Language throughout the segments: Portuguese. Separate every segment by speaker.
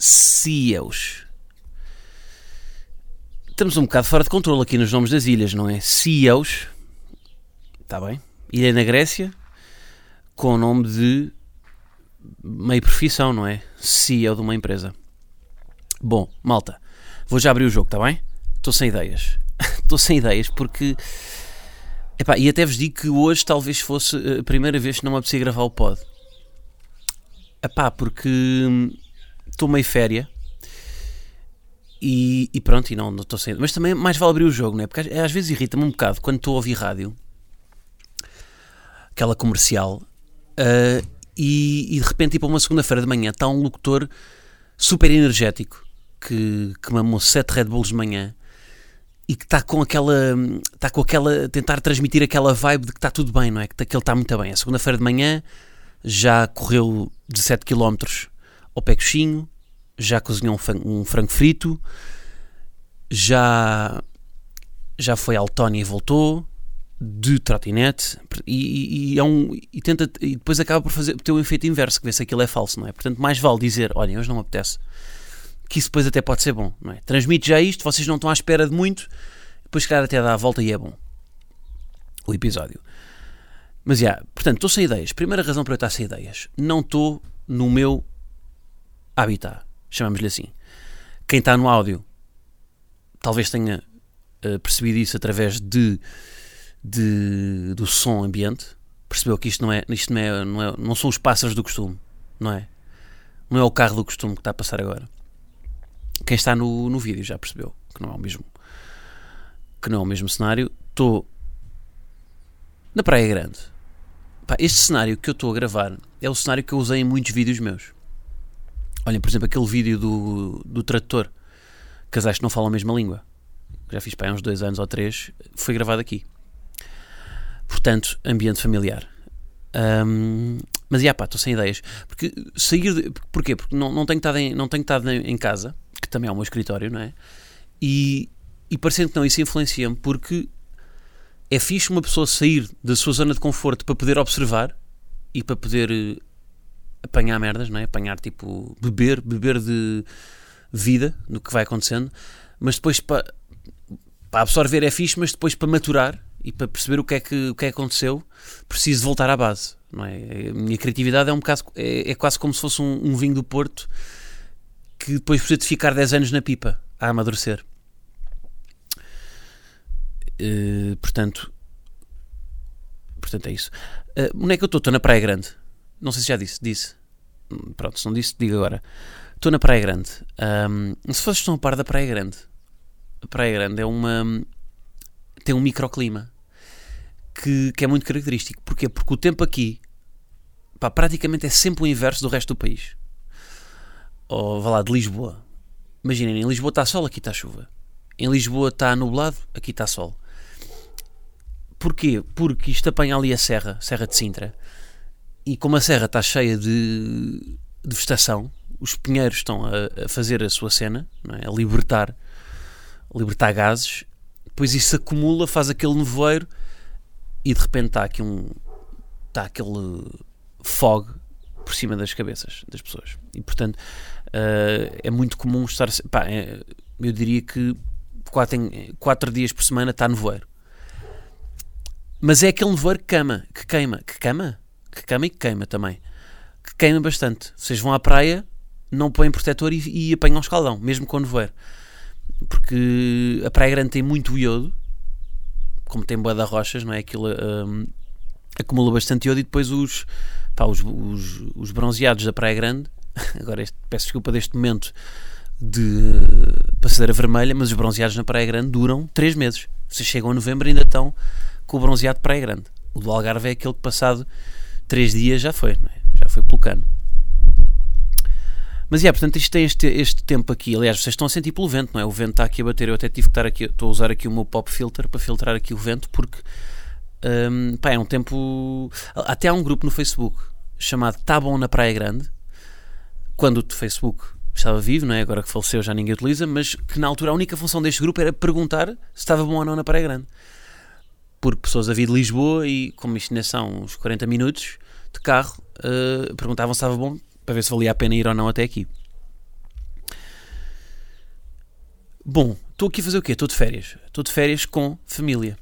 Speaker 1: CEOs. Estamos um bocado fora de controle aqui nos nomes das ilhas, não é? CEOs. Está bem? Ilha na Grécia, com o nome de meio profissão, não é? CEO de uma empresa. Bom, malta, vou já abrir o jogo, está bem? Estou sem ideias. Estou sem ideias porque. Epá, e até vos digo que hoje talvez fosse a primeira vez que não me apetecia gravar o pod. Epá, porque estou meio féria e, e pronto, e não estou sem. Mas também mais vale abrir o jogo, não é? Porque às, às vezes irrita-me um bocado quando estou a ouvir rádio, aquela comercial, uh, e, e, de repente, tipo, uma segunda-feira de manhã, está um locutor super energético que, que mamou sete Red Bulls de manhã e que está com aquela. está com aquela. tentar transmitir aquela vibe de que está tudo bem, não é? Que, que ele está muito bem. A segunda-feira de manhã já correu 17 km ao pé coxinho, já cozinhou um, frango frito, já, já foi ao Tony e voltou, de trotinete, e, e, e, é um, e, tenta, e depois acaba por fazer, ter um efeito inverso, que vê se aquilo é falso, não é? Portanto, mais vale dizer, olhem, hoje não me apetece, que isso depois até pode ser bom, não é? Transmite já isto, vocês não estão à espera de muito, depois, claro, até dá a volta e é bom o episódio. Mas, já, yeah, portanto, estou sem ideias. Primeira razão para eu estar sem ideias. Não estou no meu habitat, chamamos-lhe assim. Quem está no áudio talvez tenha uh, percebido isso através de, de, do som ambiente. Percebeu que isto não é, isto não, é, não, é, não são os pássaros do costume, não é? Não é o carro do costume que está a passar agora. Quem está no, no vídeo já percebeu que não é o mesmo que não é o mesmo cenário. Estou na Praia Grande. Pá, este cenário que eu estou a gravar é o cenário que eu usei em muitos vídeos meus. Olhem, por exemplo, aquele vídeo do, do tradutor, casais que não falam a mesma língua, já fiz para uns dois anos ou três, foi gravado aqui. Portanto, ambiente familiar. Um, mas, já pá, estou sem ideias. Porque sair. De, porquê? Porque não, não tenho estado, em, não tenho estado em, em casa, que também é o meu escritório, não é? E, e parecendo que não, isso influencia-me porque é fixe uma pessoa sair da sua zona de conforto para poder observar e para poder eh, apanhar merdas, não é? Apanhar tipo, beber, beber de vida no que vai acontecendo, mas depois para, para absorver é fixe, mas depois para maturar e para perceber o que é que, o que, é que aconteceu, preciso voltar à base, não é? A minha criatividade é um bocado, é, é quase como se fosse um, um, vinho do Porto que depois precisa de ficar 10 anos na pipa a amadurecer. Uh, portanto, portanto é isso. Uh, onde é que eu estou? Estou na Praia Grande. Não sei se já disse. Disse. Pronto, se não disse, digo agora. Estou na Praia Grande. Um, se vocês estão a par da Praia Grande, a Praia Grande é uma. tem um microclima que, que é muito característico. Porquê? Porque o tempo aqui pá, praticamente é sempre o inverso do resto do país. Ou vá lá, de Lisboa. Imaginem, em Lisboa está sol, aqui está chuva. Em Lisboa está nublado, aqui está sol. Porquê? Porque isto apanha ali a serra, Serra de Sintra, e como a serra está cheia de, de vegetação, os pinheiros estão a, a fazer a sua cena, é? a libertar, libertar gases, depois isso acumula, faz aquele nevoeiro e de repente está aqui um. está aquele fog por cima das cabeças das pessoas. E portanto uh, é muito comum estar. Pá, é, eu diria que quatro, quatro dias por semana está nevoeiro. Mas é aquele nevoeiro que queima, que queima, que queima, que queima e que queima também. Que queima bastante. Vocês vão à praia, não põem protetor e, e apanham um escaldão, mesmo com nevoeiro. Porque a Praia Grande tem muito iodo, como tem boa da rochas, não é? Aquilo um, acumula bastante iodo e depois os, pá, os, os, os, bronzeados da Praia Grande, agora este, peço desculpa deste momento de passadeira vermelha, mas os bronzeados na Praia Grande duram 3 meses. Vocês chegam a novembro e ainda estão com o bronzeado de Praia Grande. O do Algarve é aquele que passado 3 dias já foi, é? já foi pelo cano. Mas, é, portanto, isto tem este, este tempo aqui. Aliás, vocês estão a sentir pelo vento, não é? O vento está aqui a bater. Eu até tive que estar aqui, estou a usar aqui o meu pop filter para filtrar aqui o vento, porque um, pá, é um tempo. Até há um grupo no Facebook chamado Tá Bom na Praia Grande, quando o Facebook estava vivo, não é? agora que faleceu já ninguém utiliza, mas que na altura a única função deste grupo era perguntar se estava bom ou não na Praia Grande. Porque pessoas a vir de Lisboa e, como isto ainda são uns 40 minutos de carro, uh, perguntavam se estava bom para ver se valia a pena ir ou não até aqui. Bom, estou aqui a fazer o quê? Estou de férias. Estou de férias com família.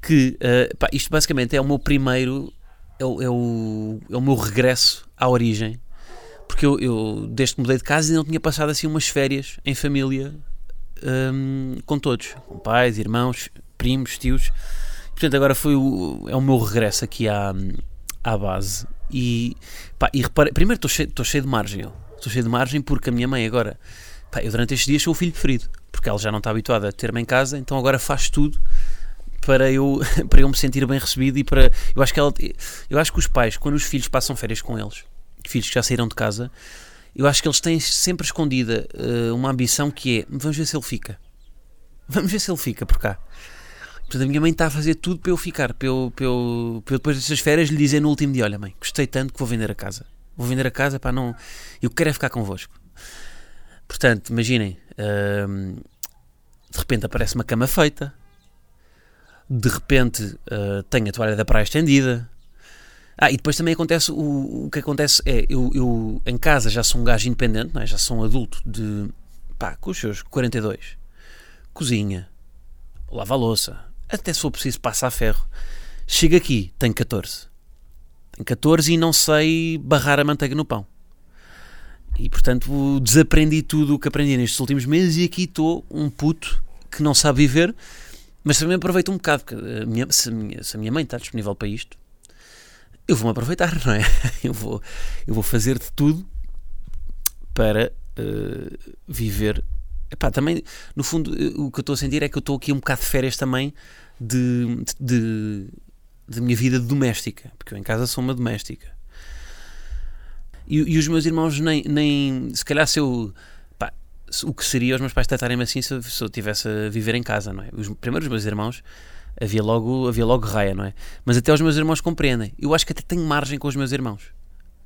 Speaker 1: Que uh, pá, isto basicamente é o meu primeiro, é o, é o, é o meu regresso à origem porque eu, eu, desde que mudei de casa, ainda não tinha passado assim umas férias em família um, com todos, com pais, irmãos, primos, tios. Portanto, agora foi o, é o meu regresso aqui à, à base. E, pá, e repare, primeiro estou cheio, estou cheio de margem. Estou cheio de margem porque a minha mãe agora, pá, eu durante estes dias sou o filho preferido, porque ela já não está habituada a ter-me em casa, então agora faz tudo para eu, para eu me sentir bem recebido e para eu acho que ela, eu acho que os pais quando os filhos passam férias com eles filhos que já saíram de casa, eu acho que eles têm sempre escondida uh, uma ambição que é: vamos ver se ele fica. Vamos ver se ele fica por cá. Portanto, a minha mãe está a fazer tudo para eu ficar, para eu, para eu, para eu depois dessas férias lhe dizer no último dia: Olha, mãe, gostei tanto que vou vender a casa. Vou vender a casa para não. Eu quero é ficar convosco. Portanto, imaginem: uh, de repente aparece uma cama feita, de repente uh, tenho a toalha da praia estendida, ah, e depois também acontece, o, o que acontece é, eu, eu em casa já sou um gajo independente, é? já sou um adulto de, pá, com os seus 42, cozinha, lava a louça, até se for preciso passa a ferro. Chego aqui, tenho 14. Tenho 14 e não sei barrar a manteiga no pão. E portanto desaprendi tudo o que aprendi nestes últimos meses e aqui estou um puto que não sabe viver, mas também aproveito um bocado, porque a minha, se, a minha, se a minha mãe está disponível para isto, eu vou-me aproveitar, não é? Eu vou, eu vou fazer de tudo para uh, viver. Epá, também, no fundo, eh, o que eu estou a sentir é que eu estou aqui um bocado de férias também de, de, de minha vida doméstica, porque eu em casa sou uma doméstica. E, e os meus irmãos, nem, nem se calhar, se eu. Pá, o que seria os meus pais tratarem-me assim se eu, se eu estivesse a viver em casa, não é? Os, primeiro, os meus irmãos havia logo, havia logo raia, não é? Mas até os meus irmãos compreendem. Eu acho que até tenho margem com os meus irmãos.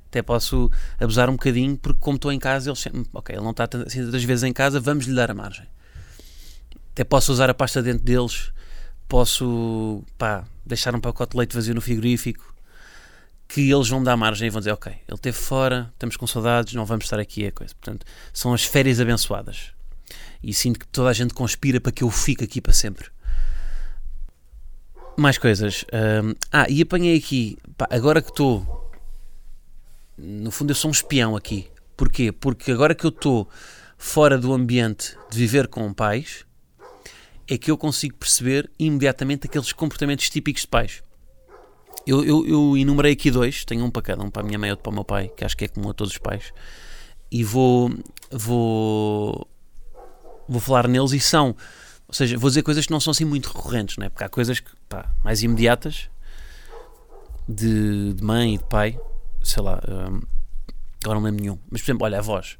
Speaker 1: Até posso abusar um bocadinho, porque como estou em casa, eles ok, ele não está assim tantas vezes em casa, vamos lhe dar a margem. Até posso usar a pasta dentro deles, posso pá, deixar um pacote de leite vazio no frigorífico, que eles vão dar margem e vão dizer, ok, ele esteve fora, estamos com saudades, não vamos estar aqui, é coisa. Portanto, são as férias abençoadas. E sinto que toda a gente conspira para que eu fique aqui para sempre. Mais coisas. Um, ah, e apanhei aqui. Pá, agora que estou. No fundo, eu sou um espião aqui. Porquê? Porque agora que eu estou fora do ambiente de viver com pais, é que eu consigo perceber imediatamente aqueles comportamentos típicos de pais. Eu, eu, eu enumerei aqui dois, tenho um para cada, um para a minha mãe e outro para o meu pai, que acho que é comum a todos os pais, e vou, vou, vou falar neles e são ou seja, vou dizer coisas que não são assim muito recorrentes, não é? Porque há coisas que, pá, mais imediatas de, de mãe e de pai, sei lá, um, agora não lembro nenhum. Mas, por exemplo, olha, a voz.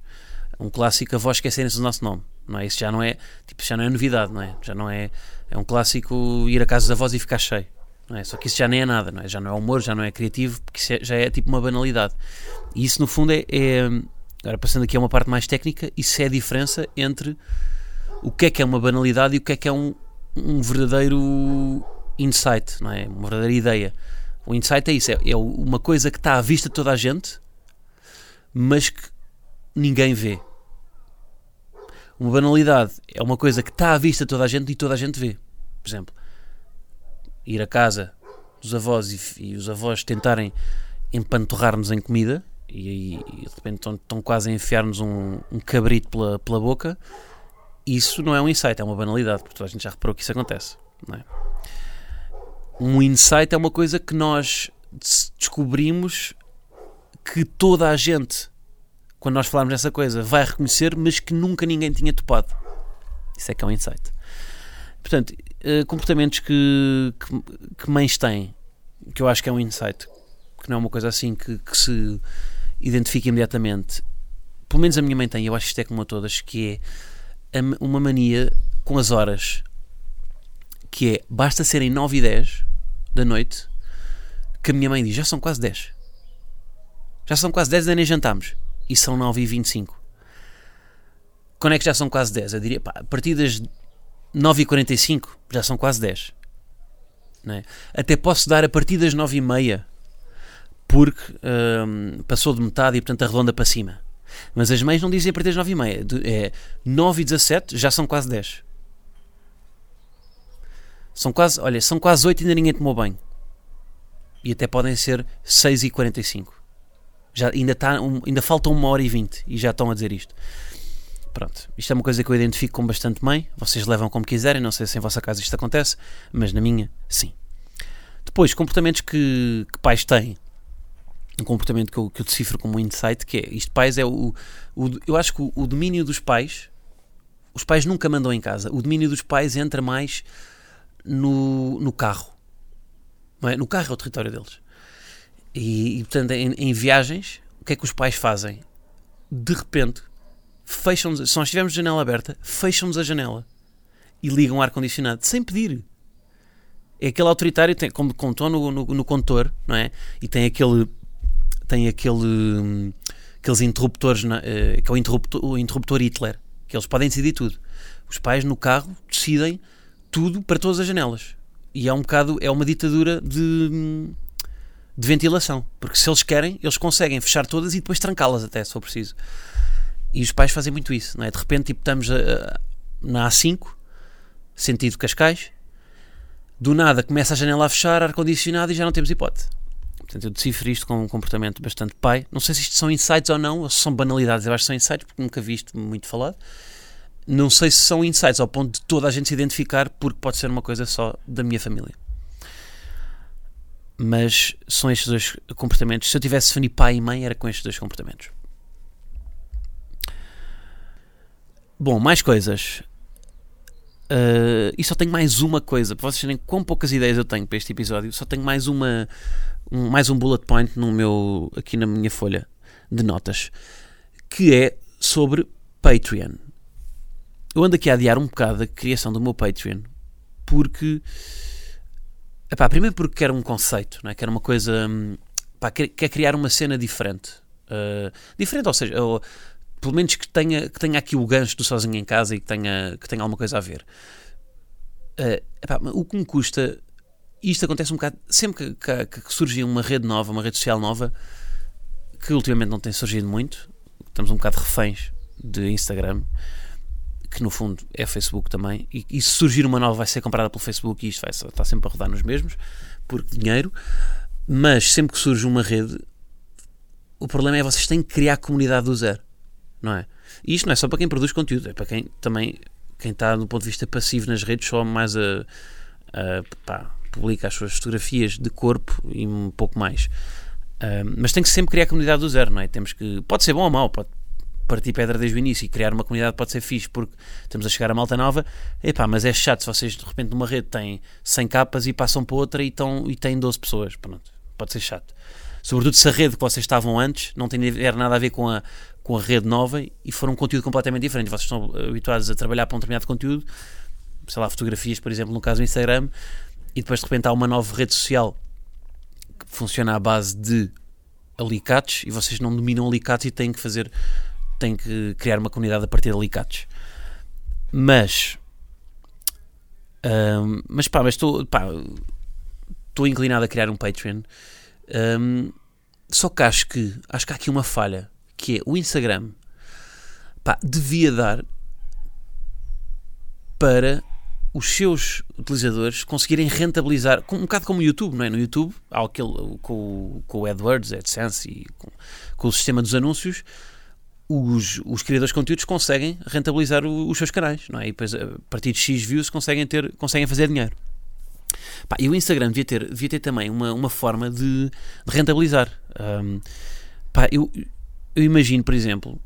Speaker 1: Um clássico, a voz esquecerem-se do nosso nome, não é? Isso já não é, tipo, já não é novidade, não é? Já não é, é um clássico ir a casa da voz e ficar cheio. Não é? Só que isso já nem é nada, não é? já não é humor, já não é criativo, porque isso é, já é tipo uma banalidade. E isso, no fundo, é, é. Agora, passando aqui a uma parte mais técnica, isso é a diferença entre o que é que é uma banalidade e o que é que é um, um verdadeiro insight, não é? Uma verdadeira ideia. O insight é isso, é, é uma coisa que está à vista de toda a gente, mas que ninguém vê. Uma banalidade é uma coisa que está à vista de toda a gente e toda a gente vê. Por exemplo, ir a casa dos avós e, e os avós tentarem empanturrar-nos em comida e, e, de repente estão, estão quase a enfiar-nos um, um cabrito pela, pela boca isso não é um insight, é uma banalidade, porque toda a gente já reparou que isso acontece. É? Um insight é uma coisa que nós descobrimos que toda a gente, quando nós falarmos dessa coisa, vai reconhecer, mas que nunca ninguém tinha topado. Isso é que é um insight. Portanto, eh, comportamentos que, que, que mães têm, que eu acho que é um insight, que não é uma coisa assim que, que se identifica imediatamente pelo menos a minha mãe tem, eu acho que isto é como a todas, que é uma mania com as horas, que é, basta serem 9 e 10 da noite, que a minha mãe diz, já são quase 10. Já são quase 10 e nem jantámos. E são 9 e 25. Quando é que já são quase 10? Eu diria, pá, a partir das 9 e 45 já são quase 10. É? Até posso dar a partir das 9 e meia, porque hum, passou de metade e portanto arredonda para cima. Mas as mães não dizem a partir das 9 e meia. É 9 e 17 já são quase 10. São quase, olha, são quase 8 e ainda ninguém tomou banho. E até podem ser 6 e 45. Já, ainda, tá um, ainda falta uma hora e 20 e já estão a dizer isto. Pronto, isto é uma coisa que eu identifico com bastante mãe. Vocês levam como quiserem, não sei se em vossa casa isto acontece, mas na minha, sim. Depois, comportamentos que, que pais têm. Um comportamento que eu, que eu decifro como um insight, que é, isto pais é o, o eu acho que o, o domínio dos pais, os pais nunca mandam em casa, o domínio dos pais entra mais no, no carro. É? No carro é o território deles. E, e portanto, em, em, viagens, o que é que os pais fazem? De repente, fecham-nos, se nós estivermos janela aberta, fecham-nos a janela e ligam o ar-condicionado, sem pedir. É aquele autoritário, tem, como contou no, no, no não é? E tem aquele. Tem aquele. Aqueles interruptores, uh, que é o interruptor, o interruptor Hitler, que eles podem decidir tudo. Os pais no carro decidem tudo para todas as janelas. E é um bocado. É uma ditadura de de ventilação. Porque se eles querem, eles conseguem fechar todas e depois trancá-las até, se for preciso. E os pais fazem muito isso, não é? De repente, tipo, estamos na A5, sentido Cascais, do nada começa a janela a fechar, ar-condicionado e já não temos hipótese. Portanto, eu decifro isto com um comportamento bastante pai. Não sei se isto são insights ou não, ou se são banalidades. Eu acho que são insights, porque nunca vi isto muito falado. Não sei se são insights ao ponto de toda a gente se identificar, porque pode ser uma coisa só da minha família mas são estes dois comportamentos. Se eu tivesse definir pai e mãe, era com estes dois comportamentos. Bom, mais coisas. Uh, e só tenho mais uma coisa. Para vocês verem quão poucas ideias eu tenho para este episódio, só tenho mais uma um, mais um bullet point no meu, aqui na minha folha de notas, que é sobre Patreon. Eu ando aqui a adiar um bocado a criação do meu Patreon porque Epá, primeiro porque quero um conceito, não é? quero uma coisa. Hum, pá, quer, quer criar uma cena diferente. Uh, diferente, ou seja, ou, pelo menos que tenha, que tenha aqui o gancho do sozinho em casa e que tenha, que tenha alguma coisa a ver. Uh, epá, o que me custa. Isto acontece um bocado. Sempre que, que, que surge uma rede nova, uma rede social nova, que ultimamente não tem surgido muito, estamos um bocado reféns de Instagram que no fundo é Facebook também, e, e, se surgir uma nova vai ser comprada pelo Facebook e isto vai estar sempre a rodar nos mesmos, porque dinheiro, mas sempre que surge uma rede, o problema é vocês têm que criar comunidade do zero, não é? E isto não é só para quem produz conteúdo, é para quem também, quem está do ponto de vista passivo nas redes, só mais a, a pá, publica as suas fotografias de corpo e um pouco mais. Uh, mas tem que sempre criar comunidade do zero, não é? Temos que, pode ser bom ou mau, pode, partir pedra desde o início e criar uma comunidade pode ser fixe porque estamos a chegar a malta nova, epá, mas é chato se vocês de repente numa rede têm 100 capas e passam para outra e, estão, e têm 12 pessoas, pronto, pode ser chato. Sobretudo se a rede que vocês estavam antes não tem nada a ver com a, com a rede nova e for um conteúdo completamente diferente. Vocês estão habituados a trabalhar para um determinado conteúdo, sei lá, fotografias, por exemplo, no caso do Instagram, e depois de repente há uma nova rede social que funciona à base de alicates e vocês não dominam alicates e têm que fazer tem que criar uma comunidade a partir de alicates. Mas. Um, mas pá, mas estou. Estou inclinado a criar um Patreon. Um, só que acho que acho que há aqui uma falha que é o Instagram pá, devia dar para os seus utilizadores conseguirem rentabilizar, um bocado como o YouTube, não é? No YouTube, há aquele com, com o AdWords, AdSense e com, com o sistema dos anúncios, os, os criadores de conteúdos conseguem rentabilizar o, os seus canais, não é? E depois, a partir de X views, conseguem, ter, conseguem fazer dinheiro. Pá, e o Instagram devia ter, devia ter também uma, uma forma de, de rentabilizar. Um, pá, eu, eu imagino, por exemplo,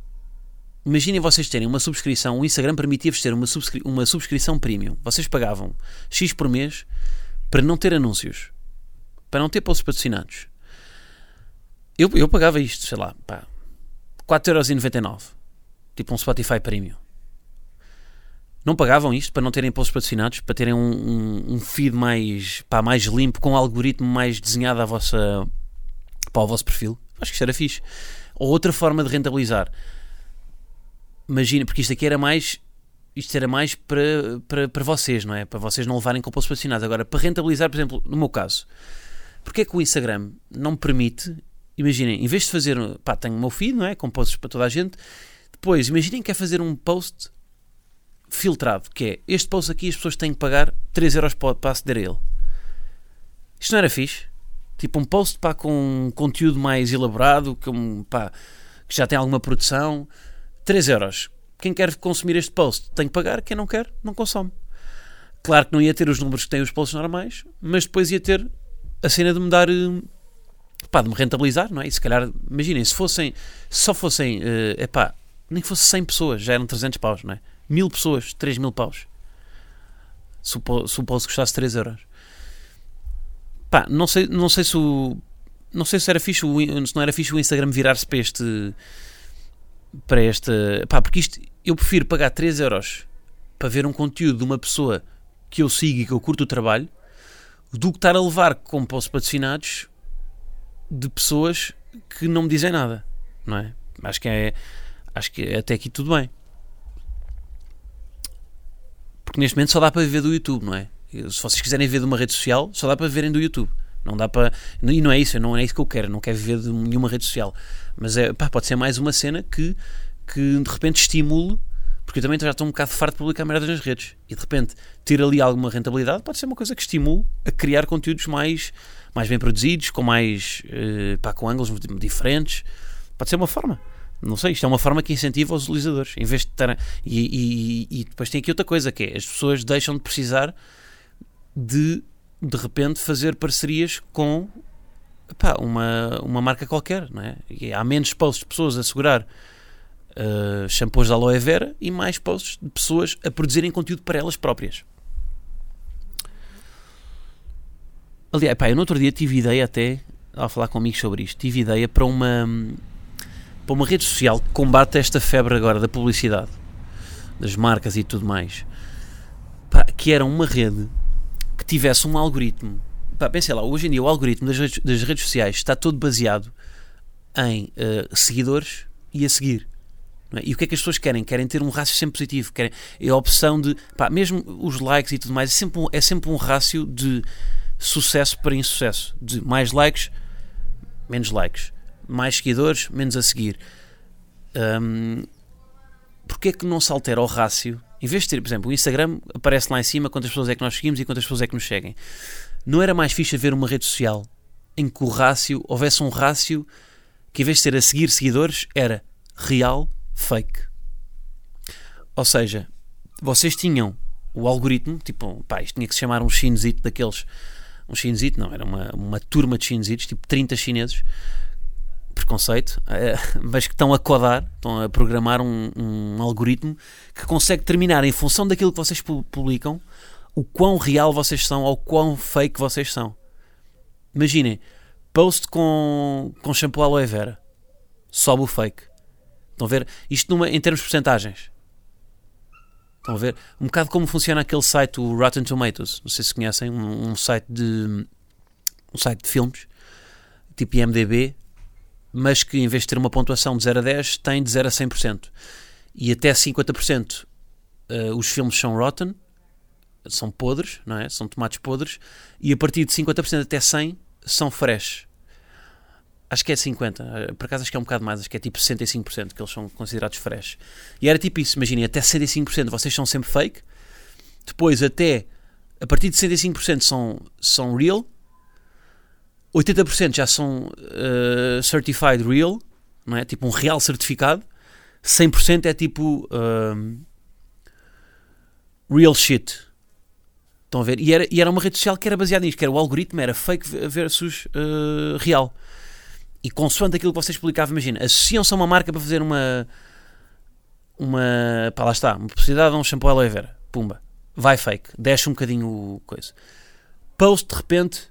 Speaker 1: imaginem vocês terem uma subscrição, o Instagram permitia-vos ter uma, subscri uma subscrição premium. Vocês pagavam X por mês para não ter anúncios, para não ter posts patrocinados. Eu, eu pagava isto, sei lá, pá, 4,99€. Tipo um Spotify Premium. Não pagavam isto para não terem posts patrocinados, para terem um, um, um feed mais, pá, mais limpo, com um algoritmo mais desenhado à vossa, para o vosso perfil? Acho que isto era fixe. Ou outra forma de rentabilizar. Imagina, porque isto aqui era mais isto era mais para, para, para vocês, não é? Para vocês não levarem com posts patrocinados. Agora, para rentabilizar, por exemplo, no meu caso, porque é que o Instagram não me permite, imaginem, em vez de fazer, pá, tenho o meu feed, não é? Com posts para toda a gente, depois, imaginem que é fazer um post filtrado, que é, este post aqui as pessoas têm que pagar 3 euros para, aceder a ele. Isto não era fixe? Tipo um post, pá, com um conteúdo mais elaborado, que, pá, que já tem alguma produção, 3 euros quem quer consumir este post tem que pagar, quem não quer, não consome. Claro que não ia ter os números que têm os posts normais, mas depois ia ter a cena de me dar. Eh, pá, de me rentabilizar, não é? E se calhar, imaginem, se fossem. Se só fossem. Uh, pá, nem que fosse 100 pessoas, já eram 300 paus, não é? Mil pessoas, 3 mil paus. Se o, se o post custasse 3 euros. Pá, não sei, não sei se o. Não sei se era fixe, se não era fixe o Instagram virar-se para este para esta. Pá, porque isto eu prefiro pagar 3 euros para ver um conteúdo de uma pessoa que eu sigo e que eu curto o trabalho do que estar a levar com posts patrocinados de pessoas que não me dizem nada, não é? Acho que é, acho que até aqui tudo bem. Porque neste momento só dá para ver do YouTube, não é? Se vocês quiserem ver de uma rede social, só dá para verem do YouTube. Não dá para. E não é isso, não é isso que eu quero. Não quero ver de nenhuma rede social. Mas é, pá, pode ser mais uma cena que, que de repente estimule. Porque eu também já estou um bocado farto de publicar merdas nas redes. E de repente ter ali alguma rentabilidade pode ser uma coisa que estimule a criar conteúdos mais, mais bem produzidos, com mais. Uh, pá, com ângulos diferentes. Pode ser uma forma. Não sei, isto é uma forma que incentiva os utilizadores. Em vez de estar. E, e, e depois tem aqui outra coisa que é as pessoas deixam de precisar de de repente fazer parcerias com pá, uma, uma marca qualquer, não é? E há menos posts de pessoas a segurar uh, shampoos de aloe vera e mais posts de pessoas a produzirem conteúdo para elas próprias. Aliás, pá, eu no outro dia tive ideia até, ao falar com amigos sobre isto, tive ideia para uma, para uma rede social que combate esta febre agora da publicidade, das marcas e tudo mais. Pá, que era uma rede que tivesse um algoritmo. Pá, pensei lá, hoje em dia o algoritmo das redes, das redes sociais está todo baseado em uh, seguidores e a seguir. É? E o que é que as pessoas querem? Querem ter um rácio sempre positivo. Querem, é a opção de. Pá, mesmo os likes e tudo mais, é sempre um, é sempre um rácio de sucesso para insucesso. De mais likes, menos likes. Mais seguidores, menos a seguir. Um, Porquê é que não se altera o rácio em vez de ter, por exemplo, o Instagram aparece lá em cima quantas pessoas é que nós seguimos e quantas pessoas é que nos seguem. Não era mais fixe haver uma rede social em que o rácio, houvesse um rácio que em vez de ser a seguir seguidores, era real, fake. Ou seja, vocês tinham o algoritmo, tipo, pá, isto tinha que se chamar um chinezito daqueles. Um chinezito, não, era uma, uma turma de chinezitos, tipo 30 chineses, preconceito, eh, mas que estão a codar, estão a programar um, um, algoritmo que consegue determinar, em função daquilo que vocês publicam, o quão real vocês são ou quão fake vocês são. Imaginem, post com, com shampoo aloe vera, sobe o fake. Estão a ver? Isto numa, em termos de porcentagens. Estão a ver? Um bocado como funciona aquele site, o Rotten Tomatoes. Não sei se conhecem, um, um site de um site de filmes, tipo IMDB, mas que em vez de ter uma pontuação de 0 a 10, tem de 0 a 100%. E até 50% uh, eh, os filmes são rotten, são podres, não é? São tomates podres, e a partir de 50% até 100 são fresh. Acho que é 50, eh, por acaso acho que é um bocado mais, acho que é tipo 65% que eles são considerados fresh. E era tipo isso, imaginem, até 65% vocês são sempre fake, depois até, a partir de 65% são, são real, 80% já são uh, certified real, não é? Tipo um real certificado. 100% é tipo uh, real shit. Estão a ver? E era, e era uma rede social que era baseada nisto, que era o algoritmo, era fake versus uh, real. E consoante aquilo que vocês explicavam, imagina, associam-se a uma marca para fazer uma uma, pá, lá está, uma publicidade a um shampoo aloe vera, pumba, vai fake, deixa um bocadinho o coisa. Post, de repente,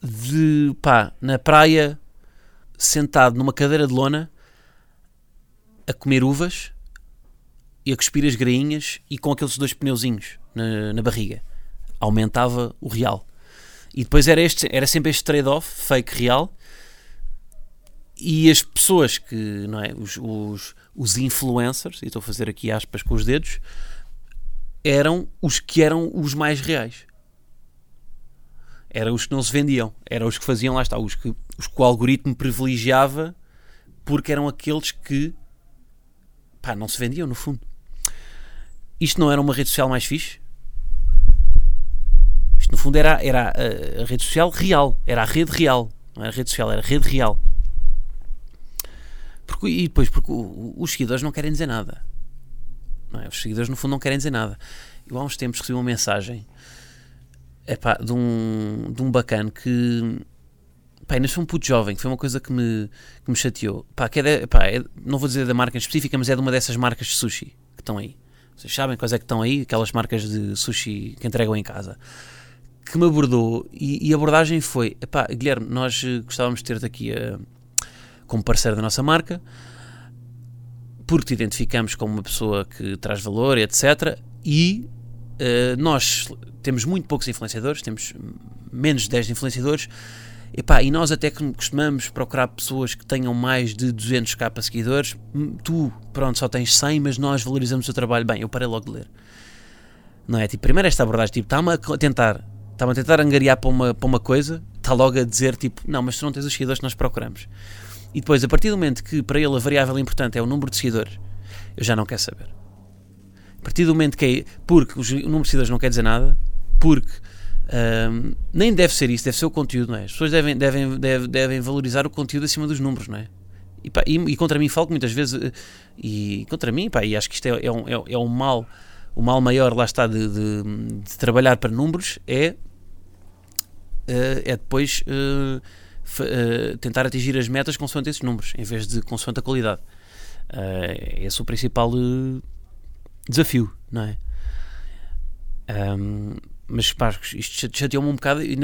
Speaker 1: de pá, na praia, sentado numa cadeira de lona, a comer uvas e a cuspir as grainhas e com aqueles dois pneuzinhos na, na barriga. Aumentava o real. E depois era, este, era sempre este trade-off, fake real. E as pessoas que, não é, os, os, os influencers, e estou a fazer aqui aspas com os dedos, eram os que eram os mais reais. Eram os que não se vendiam. Eram os que faziam, lá está, os que, os que o algoritmo privilegiava porque eram aqueles que pá, não se vendiam no fundo. Isto não era uma rede social mais fixe? Isto no fundo era, era a, a rede social real, era a rede real, não era rede social, era a rede real. Porque, e depois, porque os seguidores não querem dizer nada. É? Os seguidores, no fundo, não querem dizer nada. Eu há uns tempos recebi uma mensagem epá, de, um, de um bacana que pá, ainda sou um puto jovem, que foi uma coisa que me, que me chateou. Pá, que é, de, pá, é não vou dizer da marca específica, mas é de uma dessas marcas de sushi que estão aí. Vocês sabem quais é que estão aí? Aquelas marcas de sushi que entregam em casa. Que me abordou e, e a abordagem foi: epá, Guilherme, nós eh, gostávamos de ter-te aqui a, como parceiro da nossa marca, porque te identificamos como uma pessoa que traz valor, etc. E uh, nós temos muito poucos influenciadores, temos menos de 10 influenciadores Epá, e nós até costumamos procurar pessoas que tenham mais de 200k seguidores. Hum, tu, pronto, só tens 100, mas nós valorizamos o teu trabalho. Bem, eu parei logo de ler. Não é? Tipo, primeiro esta abordagem, tipo, está-me a tentar, está-me a tentar angariar para uma, para uma coisa, está logo a dizer, tipo, não, mas tu não tens os seguidores que nós procuramos. E depois, a partir do momento que para ele a variável importante é o número de seguidores, eu já não quero saber. A partir do momento que é, porque o número de seguidores não quer dizer nada, porque um, nem deve ser isso, deve ser o conteúdo, não é? As pessoas devem, devem, devem, devem valorizar o conteúdo acima dos números, não é? E, pá, e, e, contra mim falo que muitas vezes, eh, e contra mim, pá, e acho que isto é, é, um, é, é um mal, o mal maior, lá está, de, de, de trabalhar para números, é, eh, é depois uh, uh, tentar atingir as metas consoante esses números, em vez de consoante a qualidade. Uh, esse é o principal desafio, não é? Um, mas pá, isto chateou-me um bocado e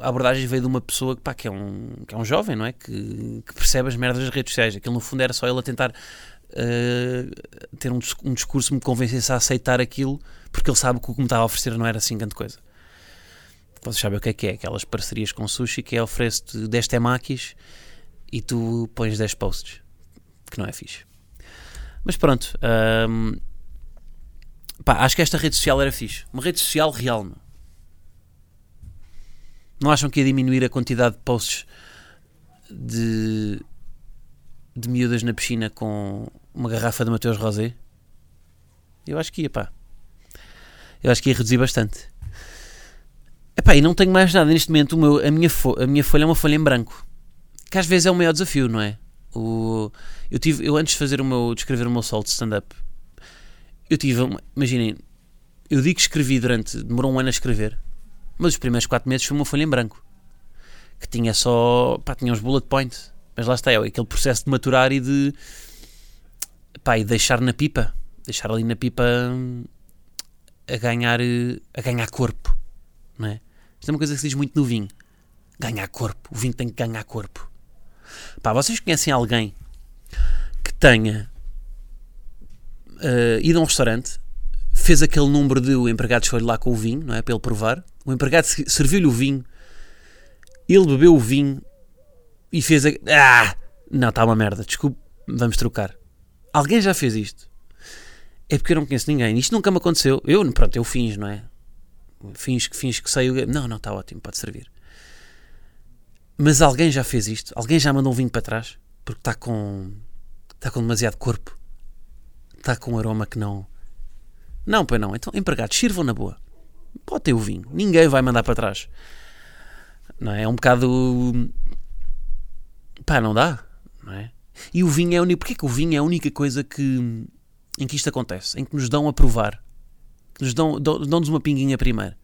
Speaker 1: a abordagem veio de uma pessoa que, pá, que, é, um, que é um jovem, não é? Que, que percebe as merdas das redes sociais. Aquilo no fundo era só ele a tentar uh, ter um, um discurso me convencesse a aceitar aquilo porque ele sabe que o que me estava a oferecer não era assim grande coisa. Vocês sabem o que é que é? Aquelas parcerias com sushi que é oferece-te 10 temakis e tu pões 10 posts, que não é fixe. Mas pronto, um, pá, acho que esta rede social era fixe. Uma rede social real, meu. Não acham que ia diminuir a quantidade de posts de, de miúdas na piscina com uma garrafa de Mateus Rosé? Eu acho que ia, pá. Eu acho que ia reduzir bastante. Epá, e não tenho mais nada neste momento. Meu, a, minha a minha folha é uma folha em branco. Que às vezes é o maior desafio, não é? O, eu, tive, eu antes de fazer o meu, de escrever o meu solo de stand-up, eu tive, imaginem, eu digo que escrevi durante, demorou um ano a escrever, mas os primeiros 4 meses foi uma folha em branco. Que tinha só. Pá, tinha uns bullet points. Mas lá está, é aquele processo de maturar e de. Pá, e deixar na pipa. Deixar ali na pipa a ganhar, a ganhar corpo. Não é? Isto é uma coisa que se diz muito no vinho. Ganhar corpo. O vinho tem que ganhar corpo. Pá, vocês conhecem alguém que tenha uh, ido a um restaurante, fez aquele número de o empregado foi lá com o vinho, não é? Para ele provar. O empregado serviu-lhe o vinho, ele bebeu o vinho e fez a. Ah! Não, está uma merda, desculpe, vamos trocar. Alguém já fez isto? É porque eu não conheço ninguém. Isto nunca me aconteceu. Eu, pronto, eu finjo, não é? Finjo que, finjo que sei o. Não, não, está ótimo, pode servir. Mas alguém já fez isto? Alguém já mandou um vinho para trás? Porque está com. Está com demasiado corpo. Está com um aroma que não. Não, pois não. Então, empregados, sirvam na boa. Ter o vinho. Ninguém vai mandar para trás. Não é? É um bocado. Pá, não dá. Não é? E o vinho é a única. Porquê que o vinho é a única coisa que. em que isto acontece? Em que nos dão a provar. Nos dão, dão-nos uma pinguinha primeiro.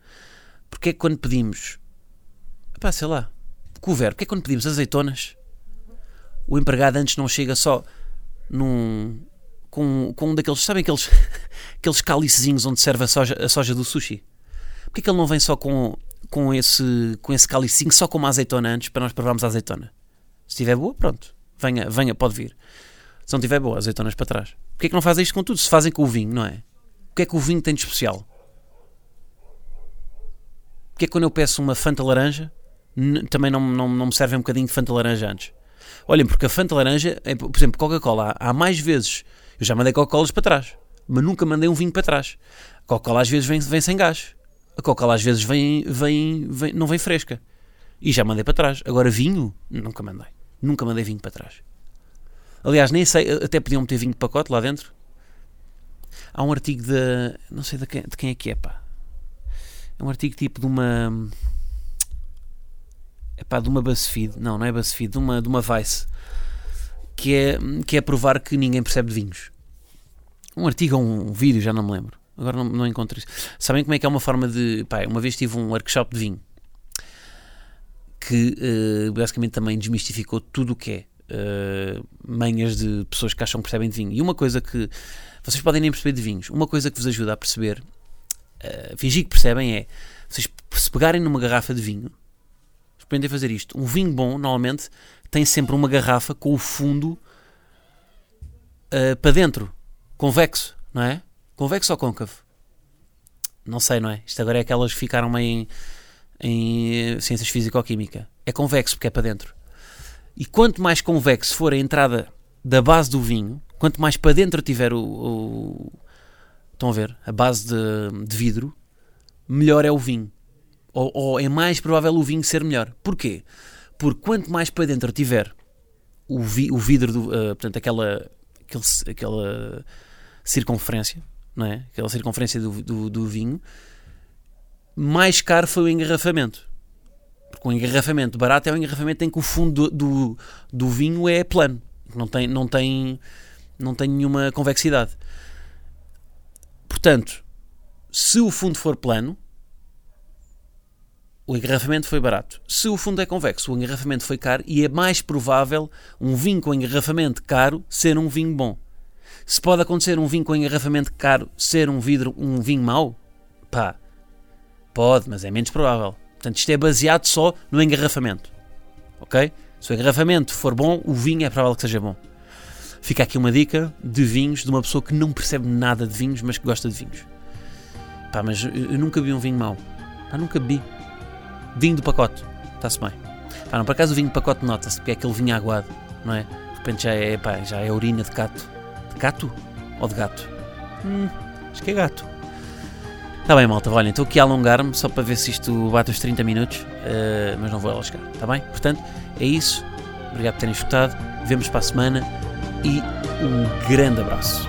Speaker 1: Porque é que quando pedimos. Pá, sei lá. Couvert. Porque é que quando pedimos azeitonas. O empregado antes não chega só num. com, com um daqueles. Sabem aqueles. aqueles cálicezinhos onde serve a soja, a soja do sushi? Porquê que ele não vem só com, com esse, com esse cálicezinho, só com uma azeitona antes, para nós provarmos a azeitona? Se estiver boa, pronto, venha, venha, pode vir. Se não tiver boa, azeitonas para trás. Porquê é que não fazem isto com tudo? Se fazem com o vinho, não é? O que é que o vinho tem de especial? Porquê é que quando eu peço uma Fanta laranja, também não, não, não me serve um bocadinho de Fanta laranja antes? Olhem, porque a Fanta laranja, é, por exemplo, Coca-Cola, há mais vezes, eu já mandei Coca-Colas para trás, mas nunca mandei um vinho para trás. A Coca-Cola às vezes vem, vem sem gás. A Coca-Cola às vezes vem, vem, vem, não vem fresca. E já mandei para trás. Agora vinho, nunca mandei. Nunca mandei vinho para trás. Aliás, nem sei, até podiam meter vinho de pacote lá dentro. Há um artigo de. Não sei de quem, de quem é que é, pá. É um artigo tipo de uma. É pá, de uma BuzzFeed. Não, não é BuzzFeed, de uma, de uma Vice. Que é, que é provar que ninguém percebe de vinhos. Um artigo ou um, um vídeo, já não me lembro. Agora não, não encontro isso. Sabem como é que é uma forma de. Pá, uma vez tive um workshop de vinho que uh, basicamente também desmistificou tudo o que é uh, manhas de pessoas que acham que percebem de vinho. E uma coisa que vocês podem nem perceber de vinhos, uma coisa que vos ajuda a perceber, uh, fingir que percebem é vocês se pegarem numa garrafa de vinho, experimentem fazer isto. Um vinho bom, normalmente, tem sempre uma garrafa com o fundo uh, para dentro, convexo, não é? Convexo ou côncavo? Não sei, não é? Isto agora é que ficaram meio em, em ciências físico-química. É convexo porque é para dentro. E quanto mais convexo for a entrada da base do vinho, quanto mais para dentro tiver o, o estão a ver, a base de, de, vidro, melhor é o vinho. Ou, ou, é mais provável o vinho ser melhor. Porquê? Porque quanto mais para dentro tiver o, vi, o vidro, do, uh, portanto, aquela, aquele, aquela circunferência, não é? Aquela circunferência do, do, do vinho, mais caro foi o engarrafamento. Porque o engarrafamento barato é o engarrafamento em que o fundo do, do, do vinho é plano, não tem, não, tem, não tem nenhuma convexidade. Portanto, se o fundo for plano, o engarrafamento foi barato. Se o fundo é convexo, o engarrafamento foi caro e é mais provável um vinho com engarrafamento caro ser um vinho bom. Se pode acontecer um vinho com engarrafamento caro ser um vidro, um vinho mau, pá, pode, mas é menos provável. Portanto, isto é baseado só no engarrafamento. Ok? Se o engarrafamento for bom, o vinho é provável que seja bom. Fica aqui uma dica de vinhos de uma pessoa que não percebe nada de vinhos, mas que gosta de vinhos. Pá, mas eu nunca vi um vinho mau. Pá, nunca vi. Vinho do pacote. Está-se bem. Pá, não, por acaso o vinho do pacote nota-se, porque é aquele vinho aguado, não é? De repente já é, pá, já é urina de gato. De gato? Ou de gato? Hum, acho que é gato. Está bem, malta. Olhem, estou aqui a alongar-me só para ver se isto bate os 30 minutos, uh, mas não vou alascar. Está bem? Portanto, é isso. Obrigado por terem escutado. Vemos para a semana e um grande abraço.